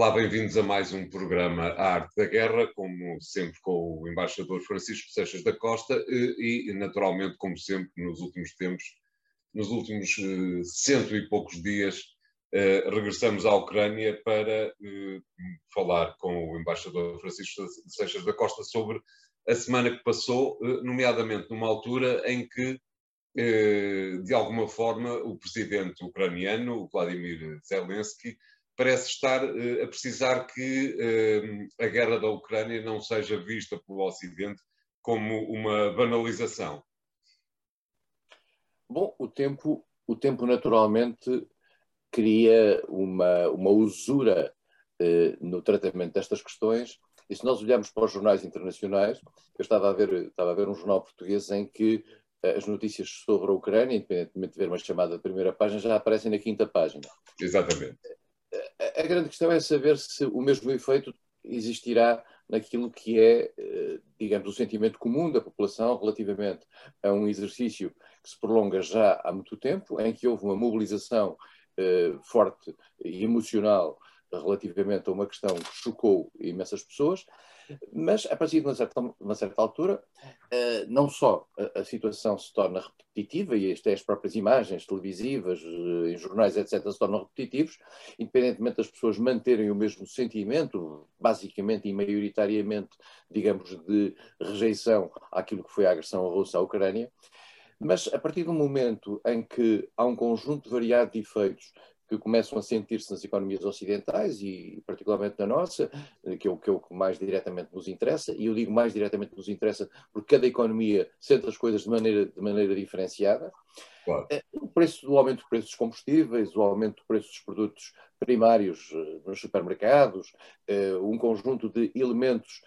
Olá, bem-vindos a mais um programa A Arte da Guerra, como sempre com o embaixador Francisco Seixas da Costa e, e naturalmente, como sempre, nos últimos tempos, nos últimos uh, cento e poucos dias, uh, regressamos à Ucrânia para falar com o embaixador Francisco Seixas da Costa sobre a semana que passou, nomeadamente numa altura em que, de alguma forma, o presidente ucraniano, o Vladimir Zelensky, parece estar uh, a precisar que uh, a guerra da Ucrânia não seja vista pelo Ocidente como uma banalização. Bom, o tempo, o tempo naturalmente cria uma, uma usura uh, no tratamento destas questões. E se nós olharmos para os jornais internacionais, eu estava a ver, estava a ver um jornal português em que as notícias sobre a Ucrânia, independentemente de ver uma chamada de primeira página, já aparecem na quinta página. Exatamente a grande questão é saber se o mesmo efeito existirá naquilo que é, eh, digamos, o sentimento comum da população relativamente a um exercício que se prolonga já há muito tempo, em que houve uma mobilização eh, forte e emocional relativamente a uma questão que chocou imensas pessoas, mas a partir de uma certa, uma certa altura, uh, não só a, a, situação se torna repetitiva, e até as próprias imagens televisivas, uh, em jornais, etc., se tornam repetitivos, independentemente das pessoas manterem o mesmo sentimento, basicamente e maioritariamente, digamos, de rejeição àquilo que foi a agressão russa à Ucrânia, mas a partir do momento em que há um conjunto variado de efeitos que começam a sentir-se nas economias ocidentais e particularmente na nossa, que é o que, é o que mais diretamente nos interessa, e eu digo mais diretamente nos interessa porque cada economia sente as coisas de maneira, de maneira diferenciada. Claro. Eh, o preço do aumento do preço dos combustíveis, o aumento do preço dos produtos primários eh, nos supermercados, eh, um conjunto de elementos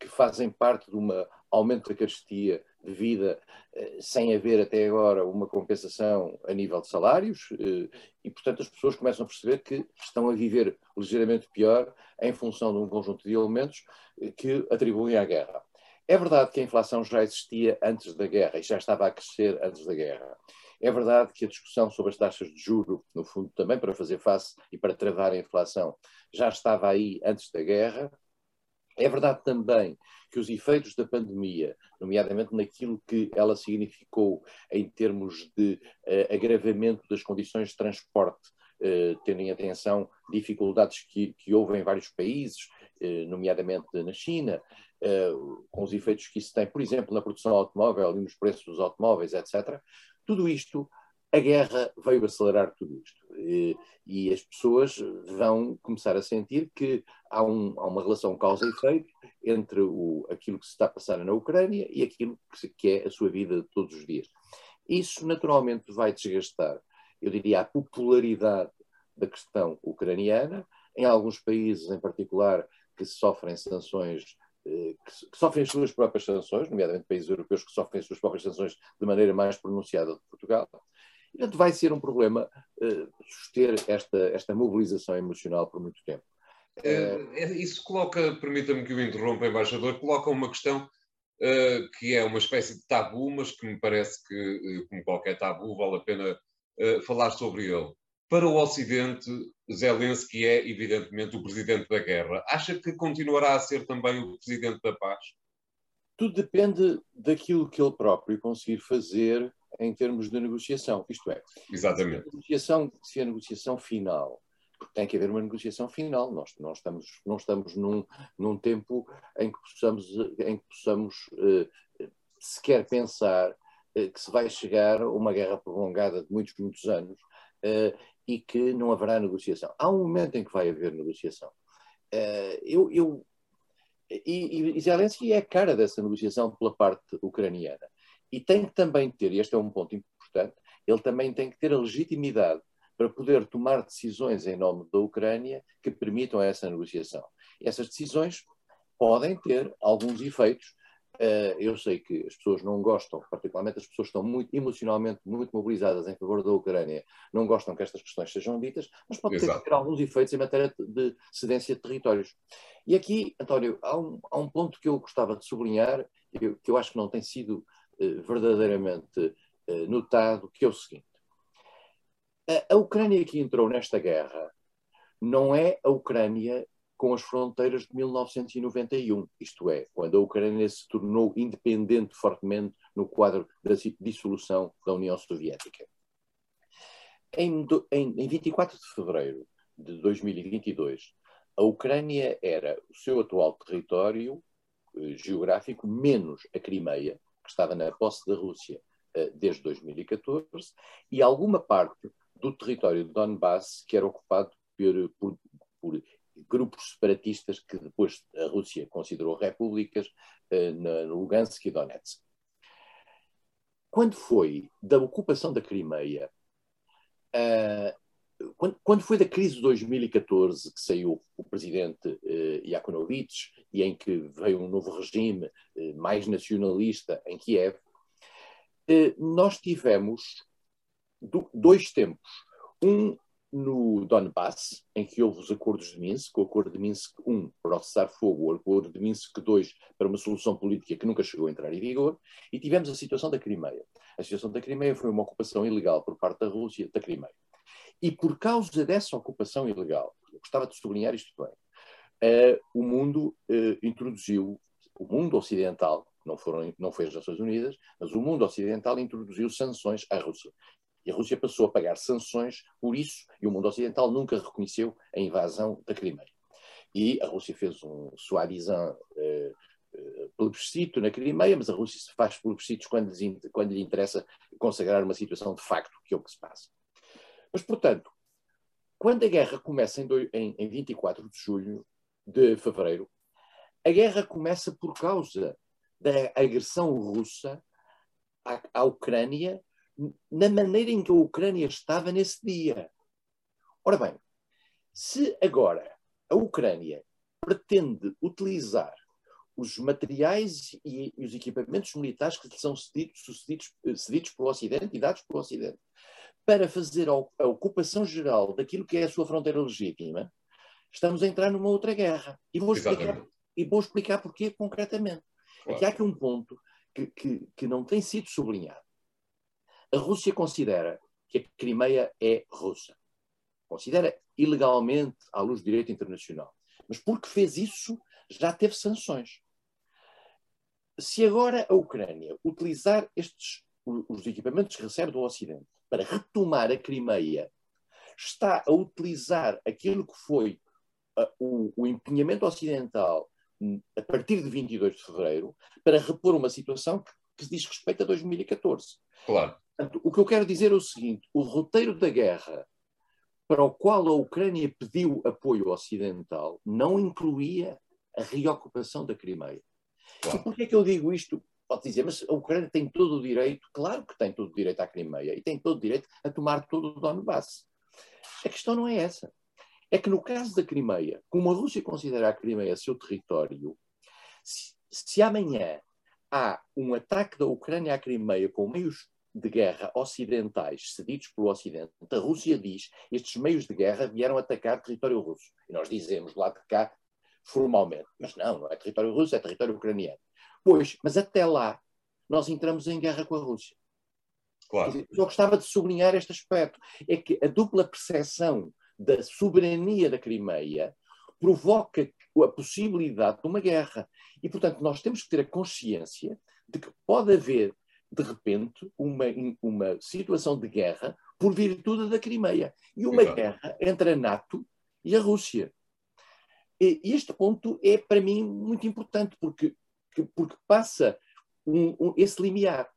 que fazem parte de um aumento da carestia de vida eh, sem haver até agora uma compensação a nível de salários eh, e, portanto, as pessoas começam a perceber que estão a viver ligeiramente pior em função de um conjunto de elementos eh, que atribuem à guerra. É verdade que a inflação já existia antes da guerra e já estava a crescer antes da guerra. É verdade que a discussão sobre as taxas de juro, no fundo também para fazer face e para travar a inflação, já estava aí antes da guerra. É verdade também que os efeitos da pandemia, nomeadamente naquilo que ela significou em termos de uh, agravamento das condições de transporte, uh, tendo em atenção dificuldades que, que houve em vários países, uh, nomeadamente na China, com os efeitos que isso tem, por exemplo, na produção automóvel e nos preços dos automóveis, etc. Tudo isto a guerra veio acelerar tudo isto. E, e, as pessoas vão começar a sentir que há, um, há uma relação causa e efeito entre o, aquilo que se está a passar na Ucrânia e aquilo que, que é a sua vida de todos os dias. Isso naturalmente vai desgastar, eu diria, a popularidade da questão ucraniana, em alguns países em particular que sofrem sanções eh, que, sofrem as suas próprias sanções, nomeadamente países europeus que sofrem as suas próprias sanções de maneira mais pronunciada do que Portugal. Portanto, vai ser um problema uh, suster esta, esta mobilização emocional por muito tempo. Uh, isso coloca, permita-me que o interrompa, embaixador, coloca uma questão uh, que é uma espécie de tabu, mas que me parece que, como qualquer tabu, vale a pena falar sobre ele. Para o Ocidente, Zelensky é, evidentemente, o presidente da guerra. Acha que continuará a ser também o presidente da paz? Tudo depende daquilo que ele próprio conseguir fazer em termos de negociação. Isto é, Exatamente. Se a negociação, se a negociação final, porque tem que haver uma negociação final, nós não estamos, não estamos num, num tempo em que possamos, em que possamos uh, sequer pensar uh, que se vai chegar a uma guerra prolongada de muitos, muitos anos uh, e que não haverá negociação. Há um momento em que vai haver negociação. eu, eu e, e Zelensky é a cara dessa negociação pela parte ucraniana. E tem que também ter, e este é um ponto importante, ele também tem que ter a legitimidade para poder tomar decisões em nome da Ucrânia que permitam essa negociação. Essas decisões podem ter alguns efeitos. Eh, eu sei que as pessoas não gostam, particularmente as pessoas que estão muito emocionalmente muito mobilizadas em favor da Ucrânia, não gostam que estas questões sejam ditas, mas pode ter, ter alguns efeitos em matéria de cedência de territórios. E aqui, António, há um, há um ponto que eu gostava de sublinhar, que eu acho que não tem sido verdadeiramente eh, notado, que é o seguinte. A Ucrânia que entrou nesta guerra não é a Ucrânia com as fronteiras de 1991, isto é, quando a Ucrânia se tornou independente fortemente no quadro da dissolução da União Soviética. Em, em, em 24 de fevereiro de 2022, a Ucrânia era o seu atual território eh, geográfico, menos a Crimeia, que estava na posse da Rússia eh, desde 2014, e alguma parte do território de Donbass, que era ocupado por, por, por grupos separatistas que depois a Rússia considerou repúblicas uh, na Lugansk e Donetsk. Quando foi da ocupação da Crimeia, uh, quando, quando, foi da crise de 2014 que saiu o presidente Yakunovich e em que veio um novo regime uh, mais nacionalista em Kiev, nós tivemos do, dois tempos. Um no Donbass, em que houve os acordos de Minsk, o acordo de Minsk I para o cessar-fogo, o acordo de Minsk II para uma solução política que nunca chegou a entrar em vigor, e tivemos a situação da Crimeia. A situação da Crimeia foi uma ocupação ilegal por parte da Rússia da Crimeia. E por causa dessa ocupação ilegal, gostava de sublinhar isto bem, uh, o mundo uh, introduziu, o mundo ocidental, não, foram, não foi as Nações Unidas, mas o mundo ocidental introduziu sanções à Rússia. E a Rússia passou a pagar sanções por isso, e o mundo ocidental nunca reconheceu a invasão da Crimeia. E a Rússia fez um suavizant eh, plebiscito na Crimeia, mas a Rússia faz plebiscitos quando lhe interessa consagrar uma situação de facto, que é o que se passa. Mas, portanto, quando a guerra começa em, em, em 24 de julho, de fevereiro, a guerra começa por causa da agressão russa à, à Ucrânia na maneira em que a Ucrânia estava nesse dia. Ora bem, se agora a Ucrânia pretende utilizar os materiais e, e os equipamentos militares que lhe são cedidos, cedidos, cedidos pelo Ocidente e dados pelo Ocidente para fazer a ocupação geral daquilo que é a sua fronteira legítima, estamos a entrar numa outra guerra. E vou explicar, e vou explicar porquê concretamente. Claro. Aqui há aqui um ponto que, que, que não tem sido sublinhado. A Rússia considera que a Crimeia é russa. Considera ilegalmente à luz do direito internacional. Mas porque fez isso, já teve sanções. Se agora a Ucrânia utilizar estes os equipamentos que recebe do Ocidente para retomar a Crimeia, está a utilizar aquilo que foi uh, o, o empenhamento ocidental hum, a partir de 22 de fevereiro para repor uma situação que, que diz respeito a 2014. Claro. Portanto, o que eu quero dizer é o seguinte: o roteiro da guerra para o qual a Ucrânia pediu apoio ocidental não incluía a reocupação da Crimeia. Claro. E por que é que eu digo isto? Pode dizer, mas a Ucrânia tem todo o direito, claro que tem todo o direito à Crimeia, e tem todo o direito a tomar todo o Donbass. A questão não é essa. É que no caso da Crimeia, como a Rússia considera a Crimeia seu território, se, se amanhã há um ataque da Ucrânia à Crimeia com meios de guerra ocidentais cedidos pelo Ocidente, a Rússia diz estes meios de guerra vieram atacar território russo. E nós dizemos lá de cá, formalmente, mas não, não é território russo, é território ucraniano. Pois, mas até lá, nós entramos em guerra com a Rússia. Claro. Eu gostava de sublinhar este aspecto. É que a dupla percepção da soberania da Crimeia provoca a possibilidade de uma guerra. E, portanto, nós temos que ter a consciência de que pode haver de repente, uma, uma situação de guerra por virtude da Crimeia. E uma Exato. guerra entre a NATO e a Rússia. E este ponto é, para mim, muito importante, porque, porque passa um, um, esse limiar.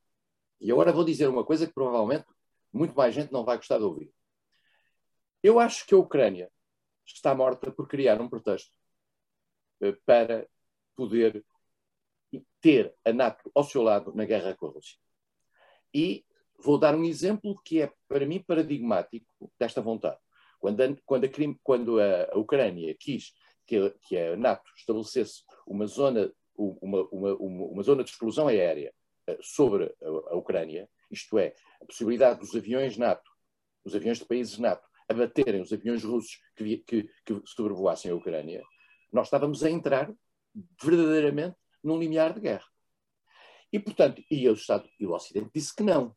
E agora vou dizer uma coisa que provavelmente muito mais gente não vai gostar de ouvir. Eu acho que a Ucrânia está morta por criar um pretexto eh, para poder ter a NATO ao seu lado na guerra com a Rússia. E vou dar um exemplo que é, para mim, paradigmático desta vontade. Quando a, quando a, quando a Ucrânia quis que, que, a NATO estabelecesse uma zona, uma, uma, uma, zona de exclusão aérea eh, sobre a, a, Ucrânia, isto é, a possibilidade dos aviões NATO, os aviões de países NATO, abaterem os aviões russos que, que, que sobrevoassem a Ucrânia, nós estávamos a entrar verdadeiramente num limiar de guerra. E, portanto, e o Estado e o Ocidente disse que não.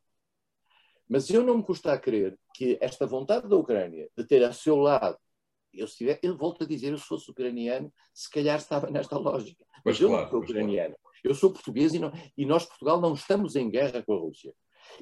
Mas eu não me custa a crer que esta vontade da Ucrânia de ter a seu lado eu, se tiver, eu volto a dizer, eu se fosse ucraniano, se calhar estava nesta lógica. Mas, mas eu claro, não sou ucraniano. Claro. Eu sou português e, não, e nós, Portugal, não estamos em guerra com a Rússia.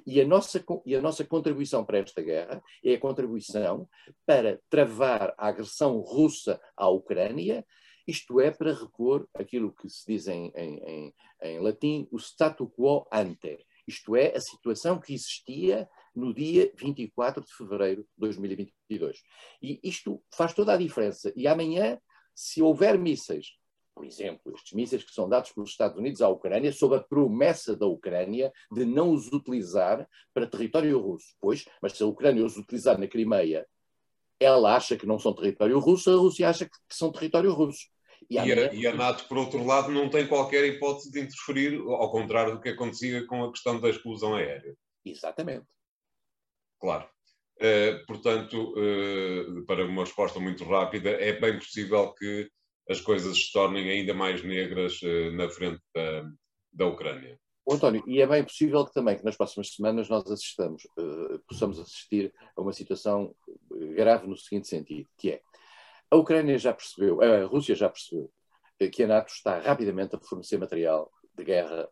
E a, nossa, e a nossa contribuição para esta guerra é a contribuição para travar a agressão russa à Ucrânia, isto é, para repor aquilo que se diz em, em, em latim, o statu quo ante, isto é, a situação que existia no dia 24 de fevereiro de 2022. E isto faz toda a diferença. E amanhã, se houver mísseis por exemplo, estes mísseis que são dados pelos Estados Unidos à Ucrânia, sob a promessa da Ucrânia de não os utilizar para território russo. Pois, mas se a Ucrânia os utilizar na Crimeia, ela acha que não são território russo, a Rússia acha que são território russo. E, e, a, e, a, NATO, por outro lado, não tem qualquer hipótese de interferir, ao contrário do que acontecia com a questão da exclusão aérea. Exatamente. Claro. Uh, portanto, uh, para uma resposta muito rápida, é bem possível que as coisas se tornem ainda mais negras uh, na frente da, da Ucrânia. António, e é bem possível que também que nas próximas semanas nós assistamos, possamos assistir a uma situação grave no seguinte sentido, que é a Ucrânia já percebeu, a Rússia já percebeu que a NATO está rapidamente a fornecer material de guerra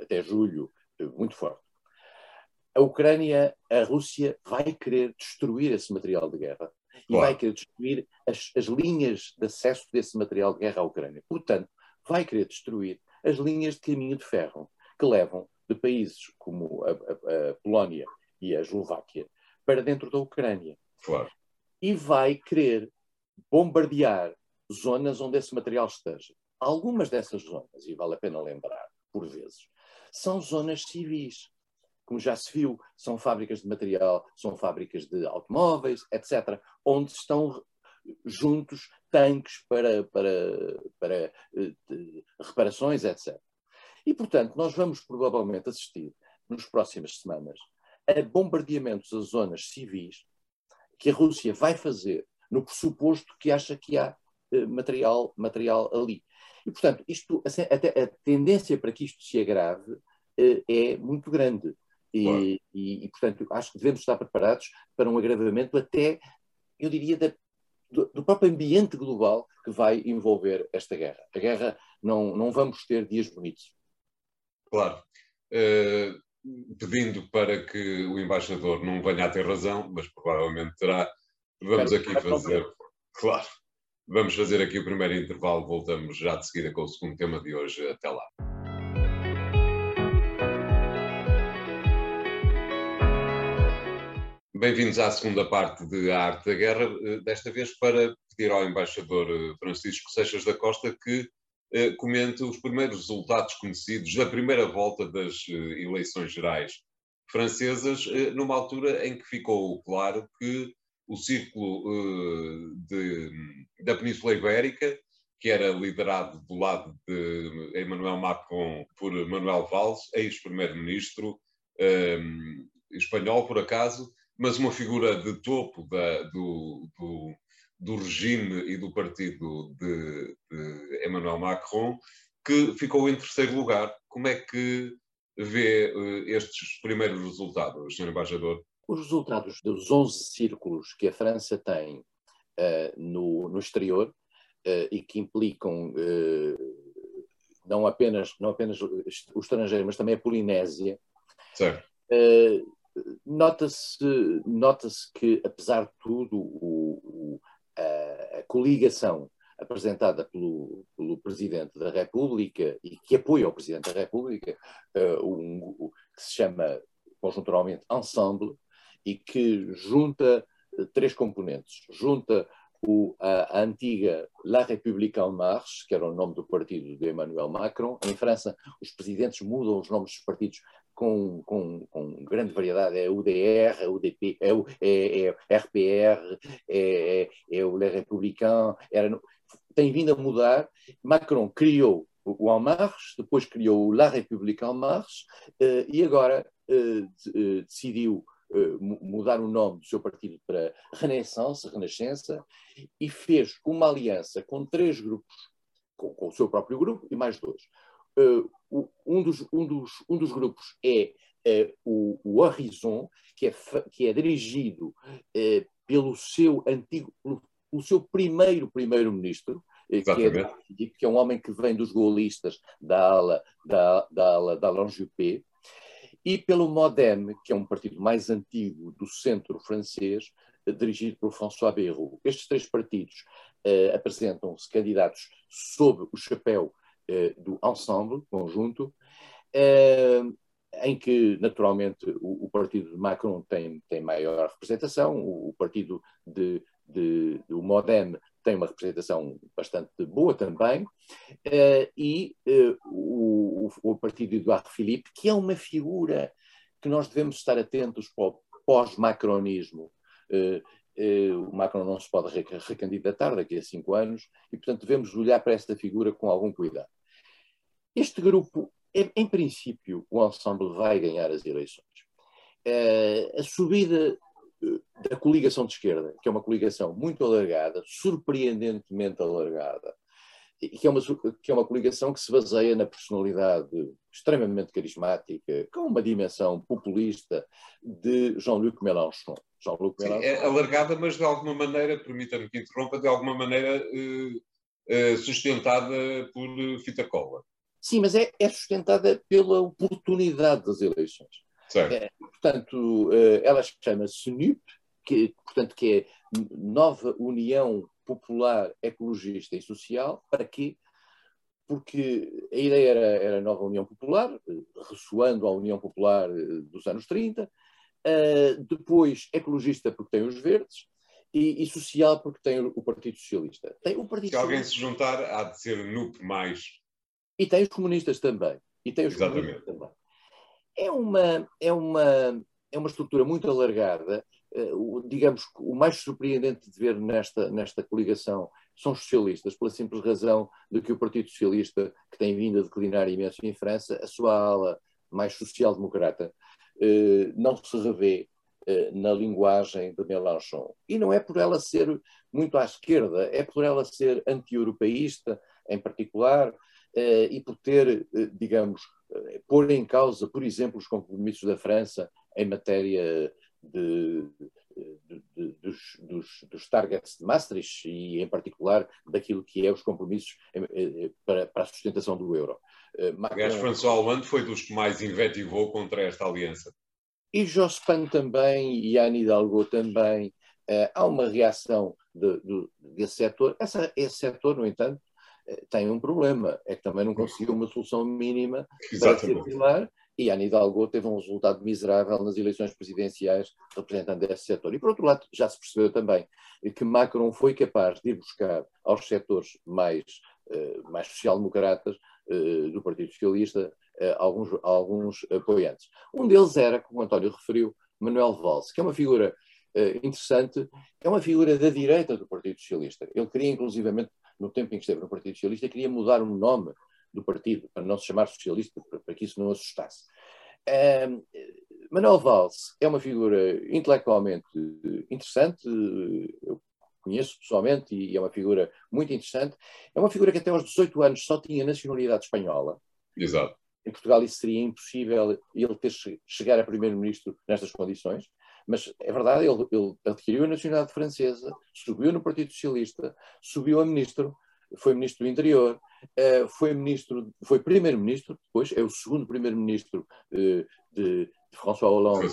até julho muito forte. A Ucrânia, a Rússia vai querer destruir esse material de guerra e claro. vai querer destruir as, as, linhas de acesso desse material de guerra à Ucrânia. Portanto, vai querer destruir as linhas de caminho de ferro que levam de países como a, a, a Polónia e a Eslováquia para dentro da Ucrânia. Claro. E vai querer bombardear zonas onde esse material esteja. Algumas dessas zonas, e vale a pena lembrar, por vezes, são zonas civis como já se viu, são fábricas de material, são fábricas de automóveis, etc., onde estão juntos tanques para, para, para uh, reparações, etc. E, portanto, nós vamos provavelmente assistir, nas próximas semanas, a bombardeamentos a zonas civis que a Rússia vai fazer no pressuposto que acha que há uh, material, material ali. E, portanto, isto, assim, a, tendência para que isto se agrave uh, é muito grande. E, claro. e, e, portanto, acho que devemos estar preparados para um agravamento até, eu diria, da, do, do, próprio ambiente global que vai envolver esta guerra. A guerra, não, não vamos ter dias bonitos. Claro. Uh, pedindo para que o embaixador não venha a ter razão, mas provavelmente terá, vamos aqui fazer. Claro. Vamos fazer aqui o primeiro intervalo, voltamos já de seguida com o segundo tema de hoje. Até lá. Bem-vindos à segunda parte de A Arte da Guerra, eh, desta vez para pedir ao embaixador eh, Francisco Seixas da Costa que eh, comente os primeiros resultados conhecidos da primeira volta das eleições gerais francesas, numa altura em que ficou claro que o círculo de, da Península Ibérica, que era liderado do lado de Emmanuel Macron por Manuel Valls, ex-primeiro-ministro espanhol, por acaso, mas uma figura de topo da, do, do, do, regime e do partido de, de, Emmanuel Macron, que ficou em terceiro lugar. Como é que vê uh, estes primeiros resultados, Sr. Embaixador? Os resultados dos 11 círculos que a França tem uh, no, no, exterior uh, e que implicam não apenas, não apenas o estrangeiro, mas também a Polinésia, certo nota-se nota que, apesar de tudo, o, o, a, a, coligação apresentada pelo, pelo, Presidente da República e que apoia o Presidente da República, uh, um, um, que se chama conjunturalmente Ensemble, e que junta uh, três componentes. Junta o, a, a, antiga La République en Marche, que era o nome do partido de Emmanuel Macron. Em França, os presidentes mudam os nomes dos partidos com, com, com grande variedade, é UDR, é UDP, é, é, é RPR, é, é, é o Les Républicains, era, tem vindo a mudar. Macron criou o En Marche, depois criou o La République En Marche, uh, e agora uh, decidiu uh, mudar o nome do seu partido para Renaissance, Renascença, e fez uma aliança com três grupos, com, com o seu próprio grupo e mais dois uh, um, dos, um, dos, um dos grupos é uh, o, o Horizon, que é, que é dirigido uh, pelo seu antigo, o seu primeiro primeiro-ministro, que é, que é, um homem que vem dos gaullistas da ala da, da, ala, da Juppé, e pelo MoDem, que é um partido mais antigo do centro francês, dirigido por François Bayrou. Estes três partidos uh, apresentam-se candidatos sob o chapéu do Ensemble, conjunto, uh, em que, naturalmente, o, partido de Macron tem, tem maior representação, o, partido de, de, do Modem tem uma representação bastante boa também, uh, e o, o, partido de Eduardo Philippe, que é uma figura que nós devemos estar atentos para o pós-macronismo. Uh, o Macron não se pode recandidatar daqui a cinco anos e, portanto, devemos olhar para esta figura com algum cuidado. Este grupo em princípio, o ensemble vai ganhar as eleições. a subida eh, da coligação de esquerda, que é uma coligação muito alargada, surpreendentemente alargada, que é uma, que é uma coligação que se baseia na personalidade extremamente carismática, com uma dimensão populista de Jean-Luc Mélenchon. Jean-Luc Mélenchon. é alargada, mas de alguma maneira, permita-me que interrompa, de alguma maneira eh, eh, sustentada por fita cola. Sim, mas é, é sustentada pela oportunidade das eleições. É, portanto, eh, ela chama-se NUP, que, portanto, que é Nova União Popular Ecologista e Social. Para quê? Porque a ideia era, era a Nova União Popular, eh, ressoando à União Popular eh, dos anos 30, depois ecologista porque tem os verdes, e, e, social porque tem o, Partido Socialista. Tem o Partido se alguém se juntar, há de ser NUP mais e tem os comunistas também. E tem os Exatamente. comunistas também. É uma, é, uma, é uma estrutura muito alargada. Digamos o mais surpreendente de ver nesta, nesta coligação são os socialistas, pela simples razão de que o Partido Socialista, que tem vindo a declinar imenso em França, a sua ala mais social-democrata, uh, não se revê uh, na linguagem de Mélenchon. E não é por ela ser muito à esquerda, é por ela ser anti-europeísta, em particular, eh, e por ter, eh, digamos, eh, pôr em causa, por exemplo, os compromissos da França em matéria de, de, de, dos, dos, dos, targets de Maastricht e, em particular, daquilo que é os compromissos para, para a sustentação do euro. Macron... Aliás, François Hollande foi dos que mais invetivou contra esta aliança. E Jospin também, e Anne Hidalgo também. há uma reação de, de, desse setor. Essa, esse setor, no entanto, tem um problema, é que também não conseguiu uma solução mínima para circular e Ana Hidalgo teve um resultado miserável nas eleições presidenciais representando esse setor. E, por outro lado, já se percebeu também que Macron foi capaz de ir buscar aos setores mais, uh, mais social-democratas uh, do Partido Socialista uh, alguns, alguns apoiantes. Um deles era, como o António referiu, Manuel Valls, que é uma figura interessante, é uma figura da direita do Partido Socialista. Ele queria, inclusivamente, no tempo em que esteve no Partido Socialista, queria mudar o nome do partido, para não se chamar socialista, para, que isso não assustasse. Um, Manuel Valls é uma figura intelectualmente interessante, eu conheço pessoalmente e é uma figura muito interessante. É uma figura que até aos 18 anos só tinha nacionalidade espanhola. Exato. Em Portugal isso seria impossível ele ter chegar a primeiro-ministro nestas condições. Mas é verdade, ele, ele adquiriu a nacionalidade francesa, subiu no Partido Socialista, subiu a ministro, foi ministro do Interior, uh, foi ministro, foi primeiro-ministro, depois é o segundo primeiro-ministro uh, de, de, François Hollande,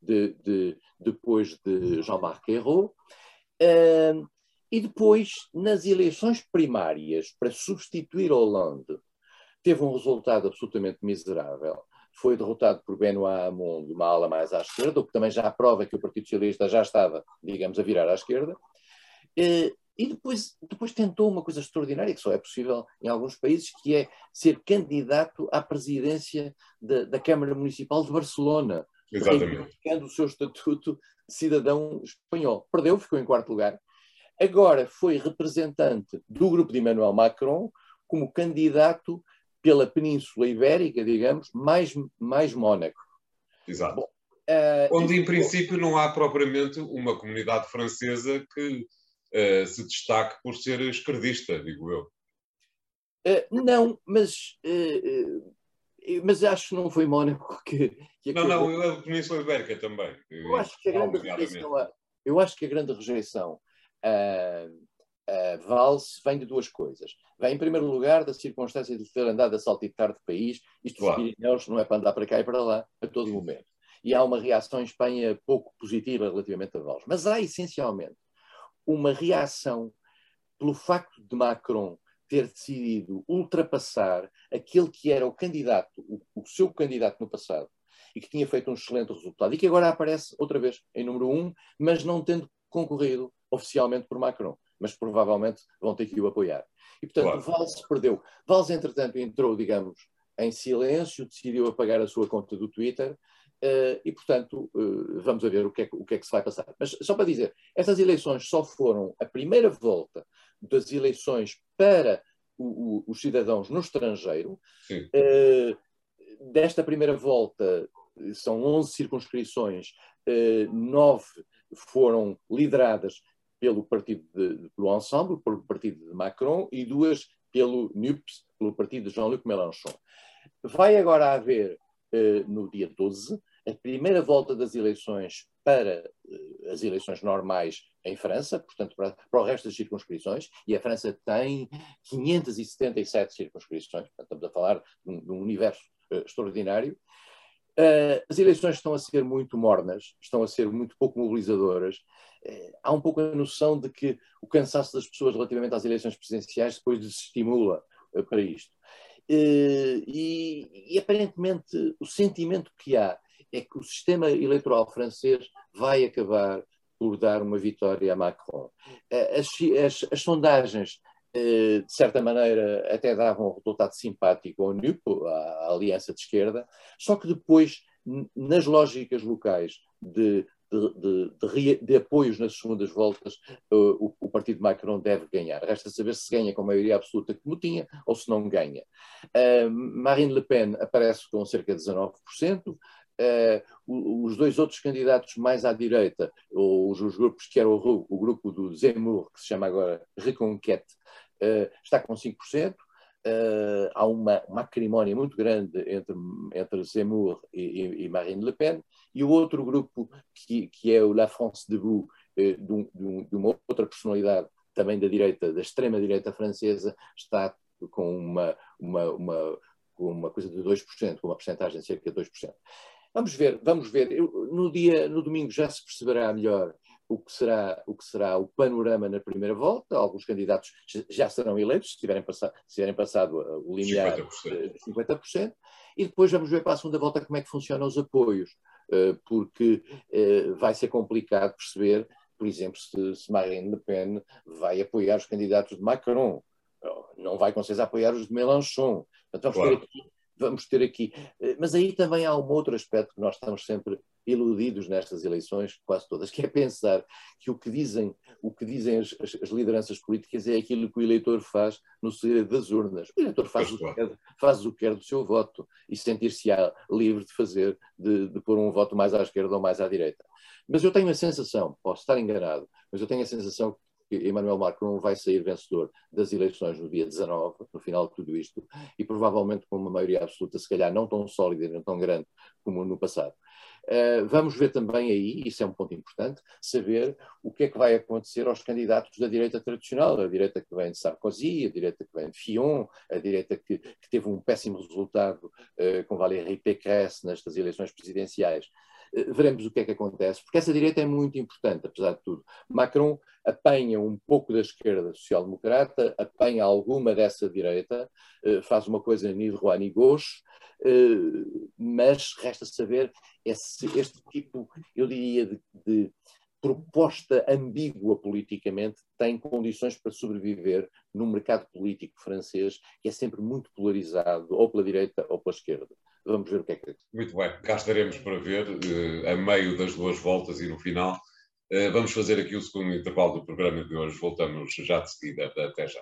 de, de, depois de Jean-Marc Ayrault. Uh, e depois, nas eleições primárias, para substituir Hollande, teve um resultado absolutamente miserável foi derrotado por Benoît Hamon de uma ala mais à esquerda, o que também já prova que o Partido Socialista já estava, digamos, a virar à esquerda. E depois, depois tentou uma coisa extraordinária, que só é possível em alguns países, que é ser candidato à presidência da, da Câmara Municipal de Barcelona, reivindicando o seu estatuto de cidadão espanhol. Perdeu, ficou em quarto lugar. Agora foi representante do grupo de Emmanuel Macron como candidato pela Península Ibérica, digamos, mais, mais Mónaco. Exato. Bom, uh, Onde, em princípio, não há propriamente uma comunidade francesa que uh, se destaque por ser esquerdista, digo eu. Uh, não, mas, mas acho que não foi Mónaco que. que não, não, eu é a Península Ibérica também. Eu acho que a grande rejeição, eu acho que a grande rejeição a, a Valse vem de duas coisas. Vem, em primeiro lugar, da circunstância de ter andado a saltitar de país. Isto claro. dos Pirineus não é para andar para cá e para lá a todo momento. E há uma reação em Espanha pouco positiva relativamente a Valls. Mas há, essencialmente, uma reação pelo facto de Macron ter decidido ultrapassar aquele que era o candidato, o, o, seu candidato no passado, e que tinha feito um excelente resultado, e que agora aparece outra vez em número um, mas não tendo concorrido oficialmente por Macron, mas provavelmente vão ter que o apoiar. E, portanto, claro. Valls perdeu. Valls, entretanto, entrou, digamos, em silêncio, decidiu apagar a sua conta do Twitter, Uh, e, portanto, uh, vamos ver o que, é, o que, é, que se vai passar. Mas só para dizer, estas eleições só foram a primeira volta das eleições para o, o, os cidadãos no estrangeiro. Uh, desta primeira volta, são 11 circunscrições, nove foram lideradas pelo partido de, pelo Ensemble, pelo partido de Macron, e duas pelo NUPS, pelo partido de Jean-Luc Mélenchon. Vai agora haver, no dia 12, a primeira volta das eleições para uh, as eleições normais em França, portanto, para, para, o resto das circunscrições, e a França tem 577 circunscrições, portanto, estamos a falar de um, de um universo uh, extraordinário. Uh, as eleições estão a ser muito mornas, estão a ser muito pouco mobilizadoras. há um pouco a noção de que o cansaço das pessoas relativamente às eleições presidenciais depois desestimula para isto. E, e, aparentemente o sentimento que há é que o sistema eleitoral francês vai acabar por dar uma vitória a Macron. Eh, as, as, as sondagens, eh, de certa maneira, até davam um resultado simpático ao NUP, à Aliança de Esquerda, só que depois, nas lógicas locais de de, de, de, apoios nas segundas voltas, uh, o, o, partido Macron deve ganhar. Resta saber se ganha com maioria absoluta, como tinha, ou se não ganha. Marine Le Pen aparece com cerca de 19%, Uh, os dois outros candidatos mais à direita, os, os grupos que eram o, o, grupo do Zemmour, que se chama agora Reconquête, uh, está com 5%. Uh, eh, há uma, uma acrimónia muito grande entre, entre Zemmour e, e, Marine Le Pen, e o outro grupo, que, que é o La France Debout, de, um, de, um, de uma outra personalidade também da direita, da extrema-direita francesa, está com uma, uma, uma, uma coisa de 2%, com uma porcentagem de cerca de 2%. Vamos ver, vamos ver. Eu, no dia, no domingo já se perceberá melhor o que será o que será o panorama na primeira volta. Alguns candidatos já serão eleitos se tiverem passado, se tiverem passado o limiar 50%. de 50%. E depois vamos ver para a segunda volta como é que funcionam os apoios, eh, porque eh, vai ser complicado perceber, por exemplo, se, se Marine Le Pen vai apoiar os candidatos de Macron, não vai com certeza apoiar os de Mélenchon. Portanto, vamos claro. ter aqui vamos ter aqui. Eh, mas aí também há um outro aspecto que nós estamos sempre iludidos nestas eleições, quase todas, que é pensar que o que dizem, o que dizem as, as lideranças políticas é aquilo que o eleitor faz no segredo das urnas. O eleitor faz, o que, quer, faz o que quer do seu voto e sentir-se livre de fazer, de, de pôr um voto mais à esquerda ou mais à direita. Mas eu tenho a sensação, posso estar enganado, mas eu tenho a sensação Emmanuel Macron vai sair vencedor das eleições no dia 19, no final de tudo isto, e provavelmente com uma maioria absoluta, se calhar não tão sólida e não tão grande como no passado. Uh, vamos ver também aí, isso é um ponto importante, saber o que é que vai acontecer aos candidatos da direita tradicional, a direita que vem de Sarkozy, a direita que vem de Fillon, a direita que, que teve um péssimo resultado uh, com Valérie Pécresse nestas eleições presidenciais. Eh, veremos o que é que acontece, porque essa direita é muito importante, apesar de tudo. Macron apanha um pouco da esquerda social-democrata, apanha alguma dessa direita, eh, faz uma coisa ni droit ni gauche, mas resta saber esse, este tipo, eu diria, de, de proposta ambígua politicamente tem condições para sobreviver num mercado político francês que é sempre muito polarizado, ou pela direita ou pela esquerda. Vamos ver o que é que é. Muito bem, cá estaremos para ver, uh, a meio das duas voltas e no final. Uh, vamos fazer aqui o segundo intervalo do programa de hoje. Voltamos já de seguida. Até já.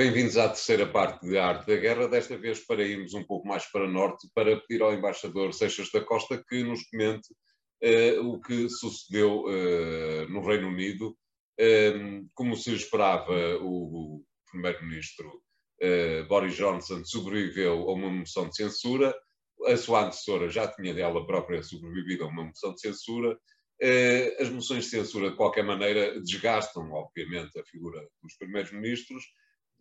Bem-vindos à terceira parte de Arte da Guerra, desta vez para irmos um pouco mais para norte, para pedir ao embaixador Seixas da Costa que nos comente uh, o que sucedeu uh, no Reino Unido como se esperava, o, primeiro-ministro uh, Boris Johnson sobreviveu a uma moção de censura. a sua antecessora já tinha dela própria sobrevivido a uma moção de censura. As moções de censura, de qualquer maneira, desgastam, obviamente, a figura dos primeiros ministros.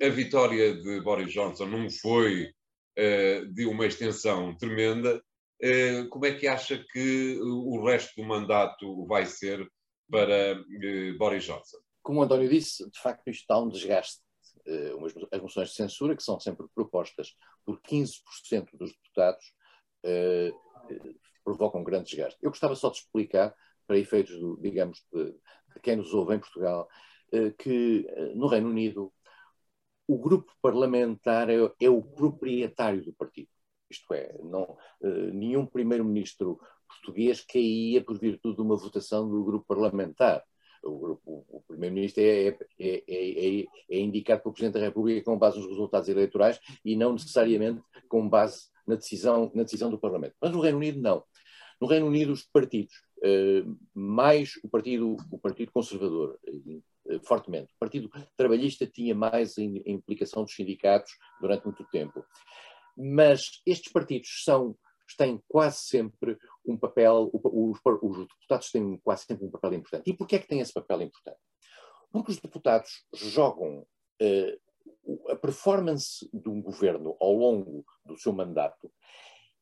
A vitória de Boris Johnson não foi eh, de uma extensão tremenda. Eh, como é que acha que o resto do mandato vai ser para Boris Johnson? Como o António disse, de facto, isto está um desgaste. As moções de censura, que são sempre propostas por 15% dos deputados, provocam um grande desgaste. Eu gostava só de explicar, para efeitos, do, digamos, de, de quem nos ouve em Portugal, que no Reino Unido o grupo parlamentar é, é, o proprietário do partido. Isto é, não, nenhum primeiro-ministro português caía por virtude de uma votação do grupo parlamentar. O, o, o primeiro-ministro é, é, é, é, indicado pelo Presidente da República com base nos resultados eleitorais e não necessariamente com base na decisão, na decisão do Parlamento. Mas no Reino Unido, não. No Reino Unido, os partidos, eh, mais o Partido, o partido Conservador, eh, fortemente. O Partido Trabalhista tinha mais a implicação dos sindicatos durante muito tempo. Mas estes partidos são têm quase sempre um papel, os, os, deputados têm quase sempre um papel importante. E porquê é que têm esse papel importante? Porque os deputados jogam uh, a performance de um governo ao longo do seu mandato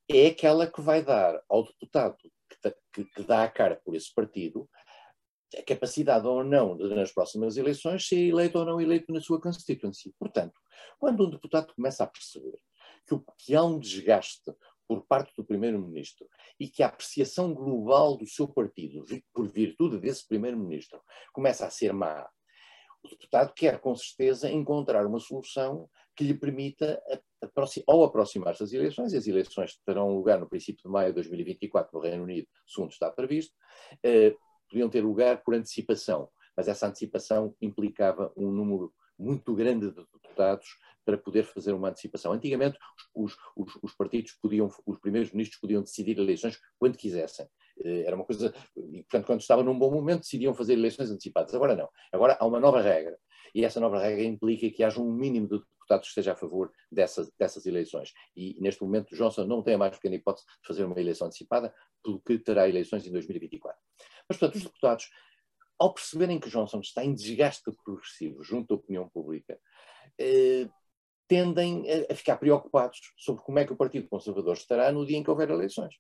é aquela que vai dar ao deputado que, que, que dá a cara por esse partido a capacidade ou não de, nas próximas eleições ser eleito ou não eleito na sua constituency. Portanto, quando um deputado começa a perceber que, o, que há um desgaste por parte do primeiro-ministro e que a apreciação global do seu partido, por virtude desse primeiro-ministro, começa a ser má, o deputado quer, com certeza, encontrar uma solução que lhe permita ou aproximar-se das eleições, e as eleições terão lugar no princípio de maio de 2024 no Reino Unido, segundo está previsto, eh, podiam ter lugar por antecipação, mas essa antecipação implicava um número muito grande de deputados para poder fazer uma antecipação. Antigamente, os, os, os partidos podiam, os primeiros ministros podiam decidir eleições quando quisessem. Eh, era uma coisa, e portanto, quando estava num bom momento, decidiam fazer eleições antecipadas. Agora não. Agora há uma nova regra. E essa nova regra implica que haja um mínimo de deputados que esteja a favor dessas, dessas eleições. E neste momento, Johnson não tem a mais pequena hipótese de fazer uma eleição antecipada, pelo que terá eleições em 2024. Mas, portanto, os deputados, ao perceberem que Johnson está em desgaste progressivo junto à opinião pública, eh, tendem a, ficar preocupados sobre como é que o Partido Conservador estará no dia em que houver eleições.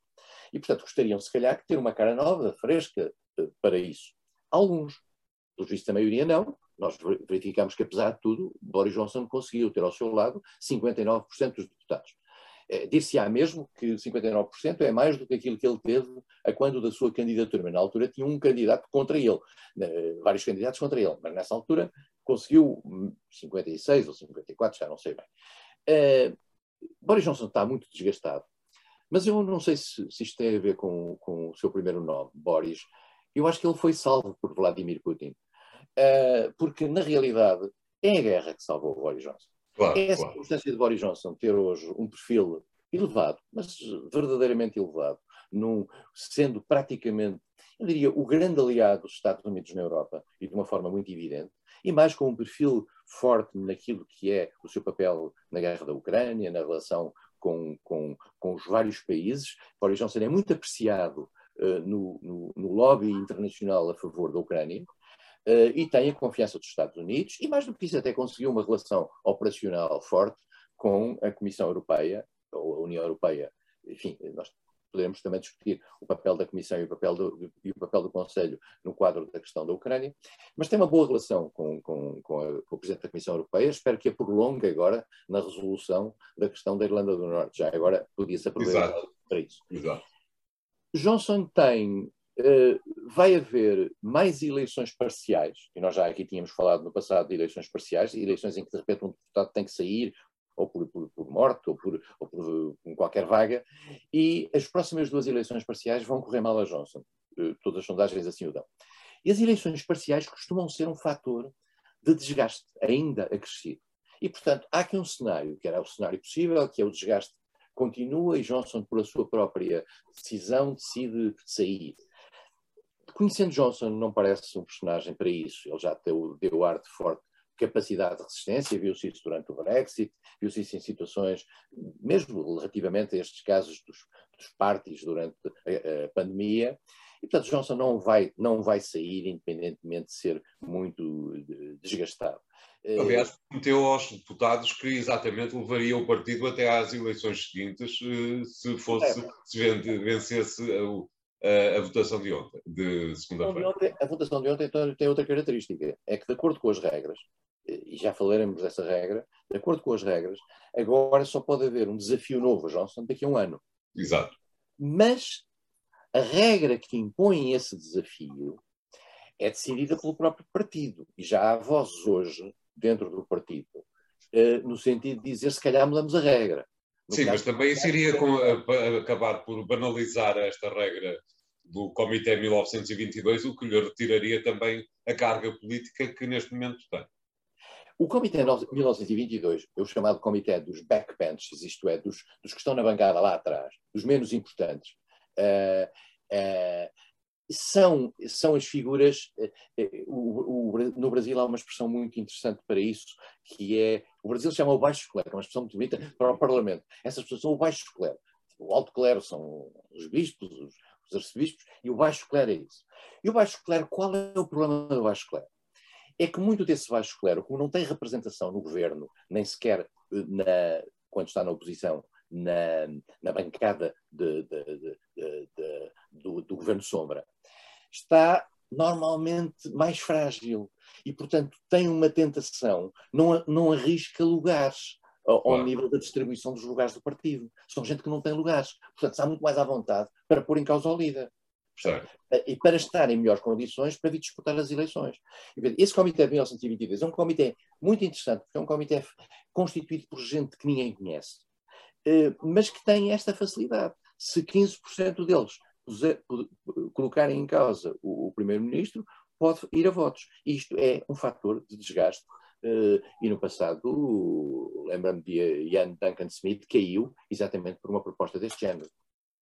E, portanto, gostariam, se calhar, de ter uma cara nova, fresca, eh, para isso. Alguns, pelos vistos, a maioria não. Nós verificamos que, apesar de tudo, Boris Johnson conseguiu ter ao seu lado 59% dos deputados. É, Dir-se-á mesmo que 59% é mais do que aquilo que ele teve a quando da sua candidatura. Mas na altura tinha um candidato contra ele, vários candidatos contra ele, mas nessa altura conseguiu 56 ou 54, já não sei bem. Uh, Boris Johnson está muito desgastado, mas eu não sei se, se isto tem a ver com, com, o seu primeiro nome, Boris. Eu acho que ele foi salvo por Vladimir Putin, uh, porque na realidade é a guerra que salvou Boris Johnson. Claro, é a claro. circunstância de Boris Johnson ter hoje um perfil elevado, mas verdadeiramente elevado, num, sendo praticamente, eu diria, o grande aliado dos Estados Unidos na Europa, e de uma forma muito evidente, e mais com um perfil forte naquilo que é o seu papel na guerra da Ucrânia, na relação com, com, com os vários países. Boris Johnson é muito apreciado uh, no, no, no, lobby internacional a favor da Ucrânia, uh, e tem a confiança dos Estados Unidos, e mais do que isso, até conseguiu uma relação operacional forte com a Comissão Europeia, ou a União Europeia. Enfim, nós poderemos também discutir o papel da Comissão e o papel do, e o papel do Conselho no quadro da questão da Ucrânia, mas tem uma boa relação com, com, com, a, com o Presidente da Comissão Europeia, espero que a prolongue agora na resolução da questão da Irlanda do Norte, já agora podia-se aproveitar para isso. Exato. Johnson tem Uh, vai haver mais eleições parciais, e nós já aqui tínhamos falado no passado de eleições parciais, eleições em que de repente um deputado tem que sair, ou por, por, por morte, ou por, ou por qualquer vaga, e as próximas duas eleições parciais vão correr mal a Johnson. Uh, todas as sondagens assim o dão. E as eleições parciais costumam ser um fator de desgaste ainda acrescido. E, portanto, há aqui um cenário, que era o cenário possível, que é o desgaste continua e Johnson, pela sua própria decisão, decide sair conhecendo Johnson, não parece um personagem para isso. Ele já deu, deu ar de forte capacidade de resistência, viu-se isso durante o Brexit, viu-se isso em situações, mesmo relativamente a estes casos dos, dos parties durante a, a pandemia, e, portanto, Johnson não vai, não vai sair, independentemente de ser muito desgastado. Eh, Aliás, prometeu aos deputados que exatamente levaria o partido até às eleições seguintes eh, se fosse, é. se vencesse a, a, votação de ontem, de segunda-feira. A votação de ontem então, tem outra característica, é que de acordo com as regras, e já falaremos dessa regra, de acordo com as regras, agora só pode haver um desafio novo a Johnson daqui a um ano. Exato. Mas a regra que impõe esse desafio é decidida pelo próprio partido. E já há vozes hoje, dentro do partido, eh, no sentido de dizer se calhar mudamos a regra. Sim, mas também isso iria acabar por banalizar esta regra do Comitê 1922, o que lhe retiraria também a carga política que neste momento tem. O Comitê 1922, é o chamado Comitê dos backbenches, isto é, dos, dos que estão na bancada lá atrás, dos menos importantes, uh, uh, são, são as figuras. Uh, o, o, no Brasil há uma expressão muito interessante para isso, que é. O Brasil chama o baixo clero, é uma expressão muito bonita para o Parlamento. Essas pessoas são o baixo clero. O alto clero são os bispos, os, os arcebispos, e o baixo clero é isso. E o baixo clero, qual é o problema do baixo clero? É que muito desse baixo clero, como não tem representação no governo, nem sequer na, quando está na oposição, na, na bancada de, de, de, do, do governo Sombra, está normalmente mais frágil e, portanto, tem uma tentação, não, não arrisca lugares ao, claro. nível da distribuição dos lugares do partido. São gente que não tem lugares, portanto, está muito mais à vontade para pôr em causa o líder. Certo. E para estar em melhores condições para vir disputar as eleições. Esse comitê de 1922 é um comitê muito interessante, porque é um comitê constituído por gente que ninguém conhece. Eh, mas que têm esta facilidade. Se 15% deles colocarem em causa o, primeiro-ministro, pode ir a votos. Isto é um fator de desgaste. Eh, e no passado, lembra-me de Ian Duncan Smith, caiu exatamente por uma proposta deste género.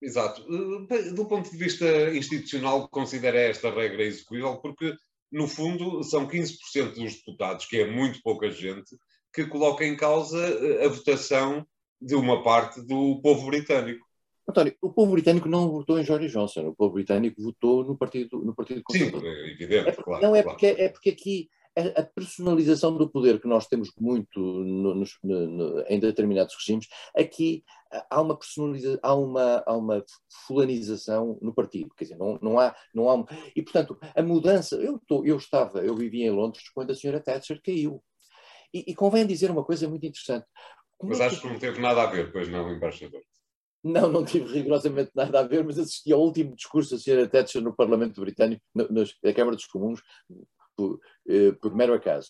Exato. Eh, do ponto de vista institucional, considera esta regra execuível porque, no fundo, são 15% dos deputados, que é muito pouca gente, que coloca em causa a votação de uma parte do povo britânico. António, o povo britânico não votou em Jorge Johnson, o povo britânico votou no Partido, no partido Conservador. Sim, é evidente, é porque, claro. Não, é, claro. Porque, é porque aqui a, a, personalização do poder que nós temos muito no, no, no, em determinados regimes, aqui há uma personalização, há uma, há uma fulanização no partido, quer dizer, não, não há, não há e portanto a mudança, eu, tô, eu estava, eu vivia em Londres quando a senhora Thatcher caiu, e, e convém dizer uma coisa muito interessante, como mas é acho que não teve nada a ver, pois não, embaixador. Não, não tive rigorosamente nada a ver, mas assisti ao último discurso da Sra. Thatcher no Parlamento Britânico, na, Câmara dos Comuns, por, eh, por mero acaso.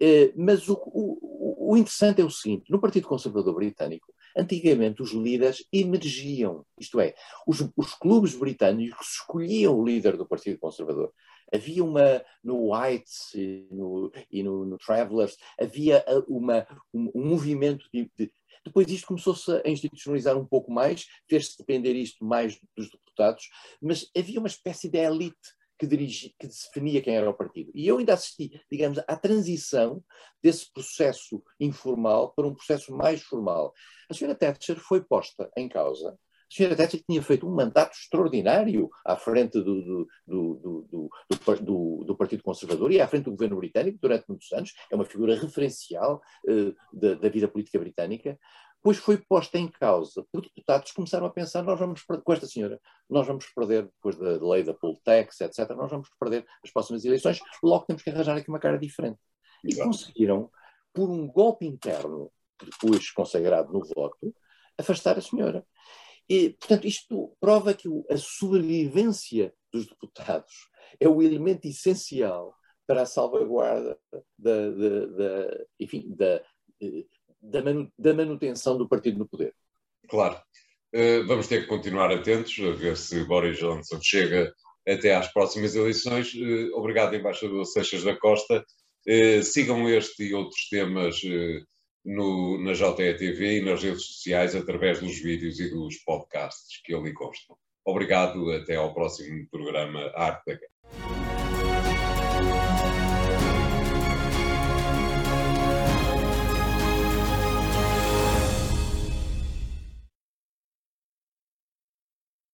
Eh, mas o, o, o, interessante é o seguinte: no Partido Conservador Britânico, antigamente os líderes emergiam, isto é, os, os clubes britânicos escolhiam o líder do Partido Conservador. Havia uma, no Whites e no, e no, no Travelers, havia uma, um, um movimento de, de depois isto começou-se a institucionalizar um pouco mais, fez-se depender isto mais dos deputados, mas havia uma espécie de elite que, dirigi, que definia quem era o partido. E eu ainda assisti, digamos, à transição desse processo informal para um processo mais formal. A senhora Thatcher foi posta em causa senhora Thatcher tinha feito um mandato extraordinário à frente do, do, do, do, Partido Conservador e à frente do governo britânico durante muitos anos. É uma figura referencial uh, da, da, vida política britânica. Pois foi posta em causa por deputados começaram a pensar: nós vamos perder, com esta senhora, nós vamos perder, depois da lei da poll tax, etc., nós vamos perder as próximas eleições, logo temos que arranjar aqui uma cara diferente. E conseguiram, por um golpe interno, depois consagrado no voto, afastar a senhora. E, portanto, isto prova que a sobrevivência dos deputados é o elemento essencial para a salvaguarda da, da, da enfim, da, da, manutenção do partido no poder. Claro. Uh, vamos ter que continuar atentos a ver se Boris Johnson chega até às próximas eleições. Uh, obrigado, embaixador Seixas da Costa. Sigam este e outros temas no, na JETV e nas redes sociais através dos vídeos e dos podcasts que ali constam. Obrigado, até ao próximo programa Arte da.